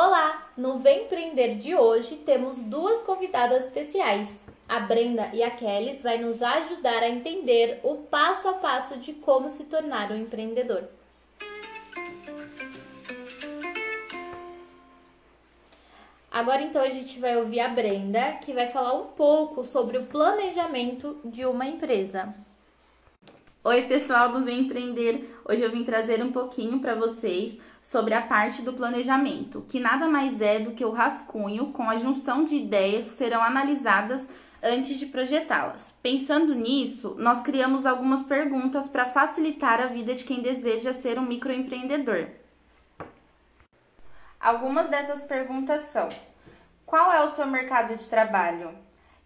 Olá! No Vem Empreender de hoje temos duas convidadas especiais. A Brenda e a Kelly vai nos ajudar a entender o passo a passo de como se tornar um empreendedor. Agora então a gente vai ouvir a Brenda, que vai falar um pouco sobre o planejamento de uma empresa. Oi, pessoal do Vem Empreender. Hoje eu vim trazer um pouquinho para vocês sobre a parte do planejamento, que nada mais é do que o rascunho com a junção de ideias que serão analisadas antes de projetá-las. Pensando nisso, nós criamos algumas perguntas para facilitar a vida de quem deseja ser um microempreendedor. Algumas dessas perguntas são: qual é o seu mercado de trabalho?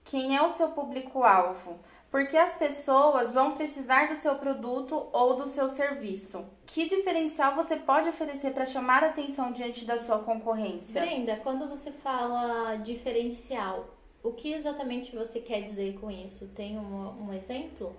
Quem é o seu público-alvo? Porque as pessoas vão precisar do seu produto ou do seu serviço. Que diferencial você pode oferecer para chamar a atenção diante da sua concorrência? Brenda, quando você fala diferencial, o que exatamente você quer dizer com isso? Tem um, um exemplo?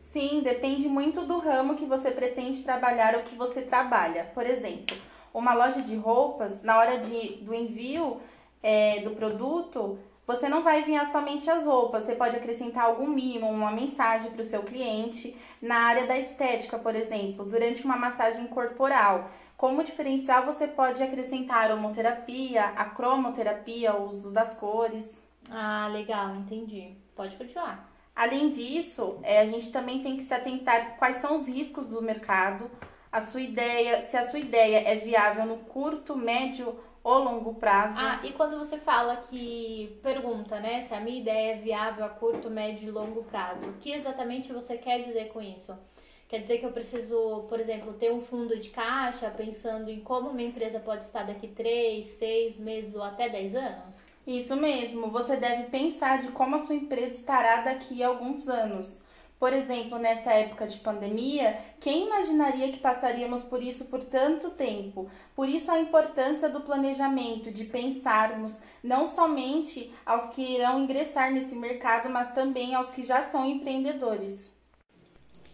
Sim, depende muito do ramo que você pretende trabalhar ou que você trabalha. Por exemplo, uma loja de roupas, na hora de, do envio é, do produto, você não vai enviar somente as roupas, você pode acrescentar algum mimo, uma mensagem para o seu cliente. Na área da estética, por exemplo, durante uma massagem corporal. Como diferencial, você pode acrescentar a homoterapia, a cromoterapia, o uso das cores. Ah, legal, entendi. Pode continuar. Além disso, é, a gente também tem que se atentar quais são os riscos do mercado, a sua ideia, se a sua ideia é viável no curto, médio ou longo prazo. Ah, e quando você fala que pergunta, né, se a minha ideia é viável a curto, médio e longo prazo, o que exatamente você quer dizer com isso? Quer dizer que eu preciso, por exemplo, ter um fundo de caixa pensando em como minha empresa pode estar daqui 3, 6 meses ou até 10 anos? Isso mesmo, você deve pensar de como a sua empresa estará daqui a alguns anos. Por exemplo, nessa época de pandemia, quem imaginaria que passaríamos por isso por tanto tempo? Por isso a importância do planejamento, de pensarmos não somente aos que irão ingressar nesse mercado, mas também aos que já são empreendedores.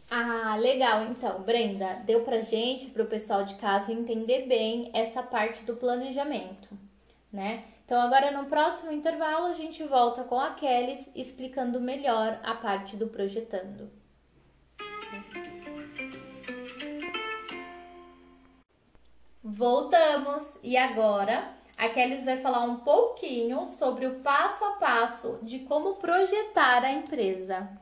Ah, legal. Então, Brenda, deu pra gente, pro pessoal de casa entender bem essa parte do planejamento, né? Então, agora no próximo intervalo, a gente volta com a Kelly explicando melhor a parte do projetando. Voltamos e agora a Kelly vai falar um pouquinho sobre o passo a passo de como projetar a empresa.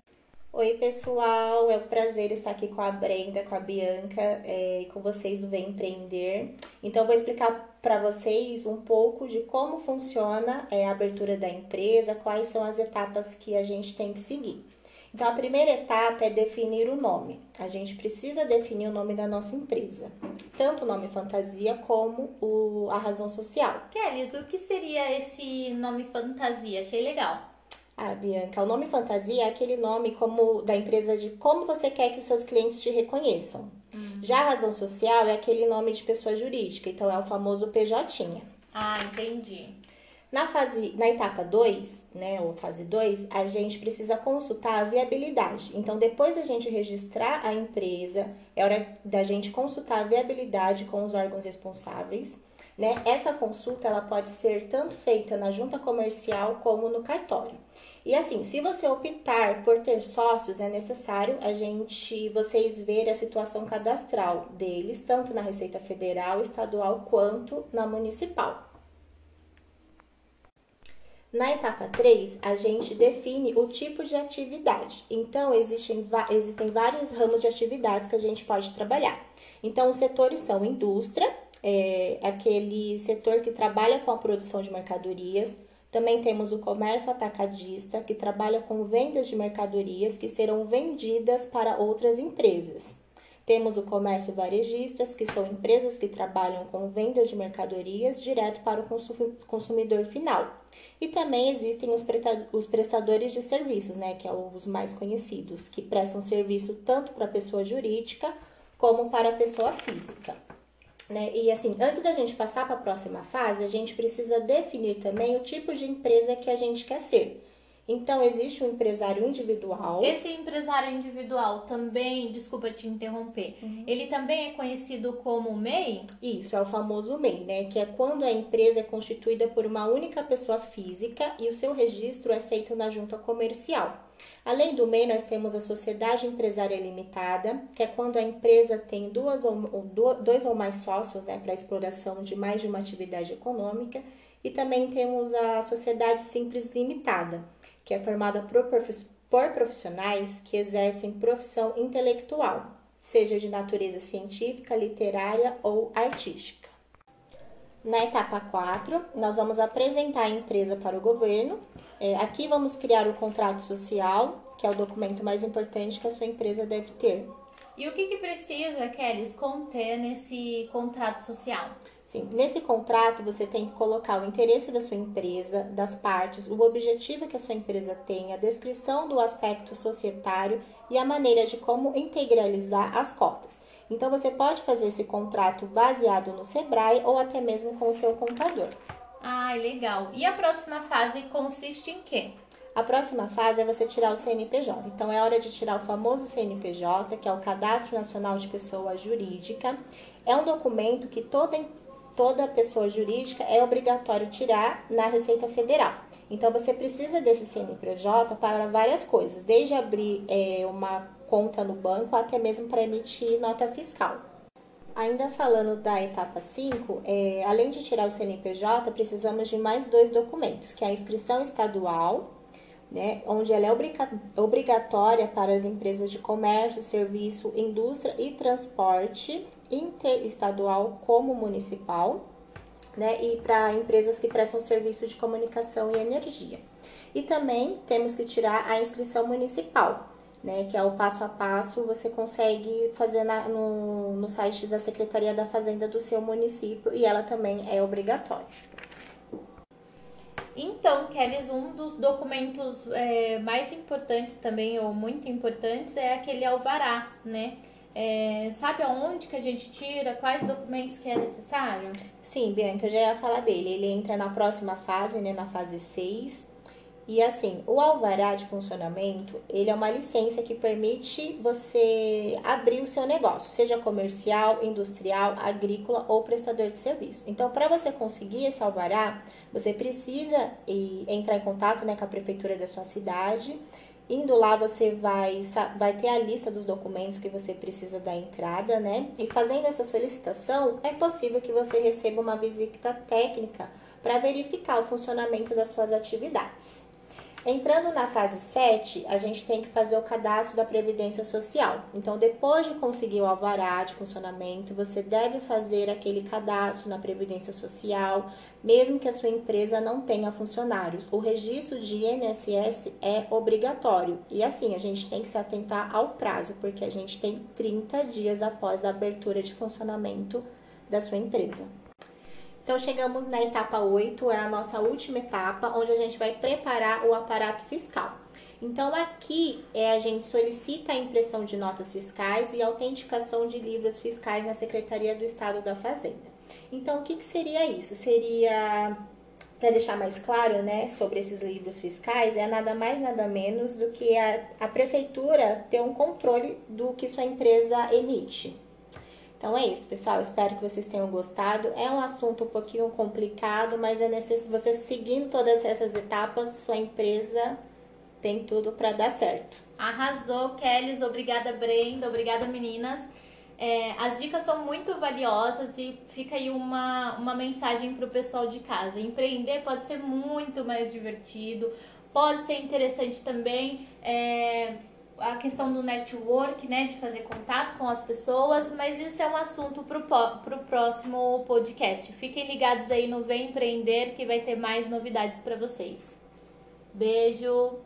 Oi, pessoal, é um prazer estar aqui com a Brenda, com a Bianca é, e com vocês do Vem Empreender. Então, vou explicar para vocês um pouco de como funciona é, a abertura da empresa, quais são as etapas que a gente tem que seguir. Então, a primeira etapa é definir o nome. A gente precisa definir o nome da nossa empresa, tanto o nome fantasia como o, a razão social. Kelly, o que seria esse nome fantasia? Achei legal. Ah, Bianca, o nome fantasia é aquele nome como da empresa de como você quer que os seus clientes te reconheçam. Uhum. Já a razão social é aquele nome de pessoa jurídica, então é o famoso PJ. Ah, entendi. Na fase, na etapa 2, né, ou fase 2, a gente precisa consultar a viabilidade. Então, depois da gente registrar a empresa, é hora da gente consultar a viabilidade com os órgãos responsáveis. Né? Essa consulta ela pode ser tanto feita na junta comercial como no cartório. E assim, se você optar por ter sócios, é necessário a gente, vocês ver a situação cadastral deles, tanto na Receita Federal, estadual quanto na municipal. Na etapa 3, a gente define o tipo de atividade. Então, existem, existem vários ramos de atividades que a gente pode trabalhar. Então, os setores são indústria, é aquele setor que trabalha com a produção de mercadorias, também temos o comércio atacadista, que trabalha com vendas de mercadorias que serão vendidas para outras empresas. Temos o comércio varejistas, que são empresas que trabalham com vendas de mercadorias direto para o consumidor final. E também existem os prestadores de serviços, né, que são é os mais conhecidos, que prestam serviço tanto para a pessoa jurídica como para a pessoa física. Né? E assim, antes da gente passar para a próxima fase, a gente precisa definir também o tipo de empresa que a gente quer ser. Então, existe o empresário individual. Esse empresário individual também, desculpa te interromper, uhum. ele também é conhecido como MEI? Isso, é o famoso MEI, né? Que é quando a empresa é constituída por uma única pessoa física e o seu registro é feito na junta comercial. Além do MEI, nós temos a Sociedade Empresária Limitada, que é quando a empresa tem duas ou, dois ou mais sócios né, para exploração de mais de uma atividade econômica. E também temos a Sociedade Simples Limitada, que é formada por profissionais que exercem profissão intelectual, seja de natureza científica, literária ou artística. Na etapa 4, nós vamos apresentar a empresa para o governo. É, aqui vamos criar o contrato social, que é o documento mais importante que a sua empresa deve ter. E o que, que precisa, Kelly, conter nesse contrato social? Sim, nesse contrato você tem que colocar o interesse da sua empresa, das partes, o objetivo que a sua empresa tem, a descrição do aspecto societário e a maneira de como integralizar as cotas. Então você pode fazer esse contrato baseado no Sebrae ou até mesmo com o seu contador. Ah, legal. E a próxima fase consiste em quê? A próxima fase é você tirar o CNPJ. Então é hora de tirar o famoso CNPJ, que é o Cadastro Nacional de Pessoa Jurídica. É um documento que toda toda pessoa jurídica é obrigatório tirar na Receita Federal. Então, você precisa desse CNPJ para várias coisas, desde abrir é, uma conta no banco até mesmo para emitir nota fiscal. Ainda falando da etapa 5, é, além de tirar o CNPJ, precisamos de mais dois documentos, que é a inscrição estadual, né, onde ela é obrigatória para as empresas de comércio, serviço, indústria e transporte interestadual como municipal, né, e para empresas que prestam serviço de comunicação e energia. E também temos que tirar a inscrição municipal, né, que é o passo a passo, você consegue fazer na, no, no site da Secretaria da Fazenda do seu município e ela também é obrigatória. Então, Kelly, um dos documentos é, mais importantes também, ou muito importantes, é aquele alvará, né? É, sabe aonde que a gente tira? Quais documentos que é necessário? Sim, Bianca, eu já ia falar dele. Ele entra na próxima fase, né? Na fase 6. E assim, o alvará de funcionamento, ele é uma licença que permite você abrir o seu negócio, seja comercial, industrial, agrícola ou prestador de serviço. Então, para você conseguir esse alvará, você precisa entrar em contato né, com a prefeitura da sua cidade. Indo lá, você vai, vai ter a lista dos documentos que você precisa da entrada, né? E fazendo essa solicitação, é possível que você receba uma visita técnica para verificar o funcionamento das suas atividades. Entrando na fase 7, a gente tem que fazer o cadastro da Previdência Social. Então, depois de conseguir o alvará de funcionamento, você deve fazer aquele cadastro na Previdência Social, mesmo que a sua empresa não tenha funcionários. O registro de INSS é obrigatório. E assim, a gente tem que se atentar ao prazo, porque a gente tem 30 dias após a abertura de funcionamento da sua empresa. Então, chegamos na etapa 8, é a nossa última etapa, onde a gente vai preparar o aparato fiscal. Então, aqui é, a gente solicita a impressão de notas fiscais e autenticação de livros fiscais na Secretaria do Estado da Fazenda. Então, o que, que seria isso? Seria, para deixar mais claro, né, sobre esses livros fiscais, é nada mais, nada menos do que a, a prefeitura ter um controle do que sua empresa emite. Então é isso, pessoal. Espero que vocês tenham gostado. É um assunto um pouquinho complicado, mas é necessário você seguindo todas essas etapas, sua empresa tem tudo para dar certo. Arrasou, Kelly. Obrigada, Brenda. Obrigada, meninas. É, as dicas são muito valiosas e fica aí uma, uma mensagem para o pessoal de casa. Empreender pode ser muito mais divertido, pode ser interessante também. É, a questão do network, né, de fazer contato com as pessoas, mas isso é um assunto para o próximo podcast. Fiquem ligados aí no Vem Empreender que vai ter mais novidades para vocês. Beijo!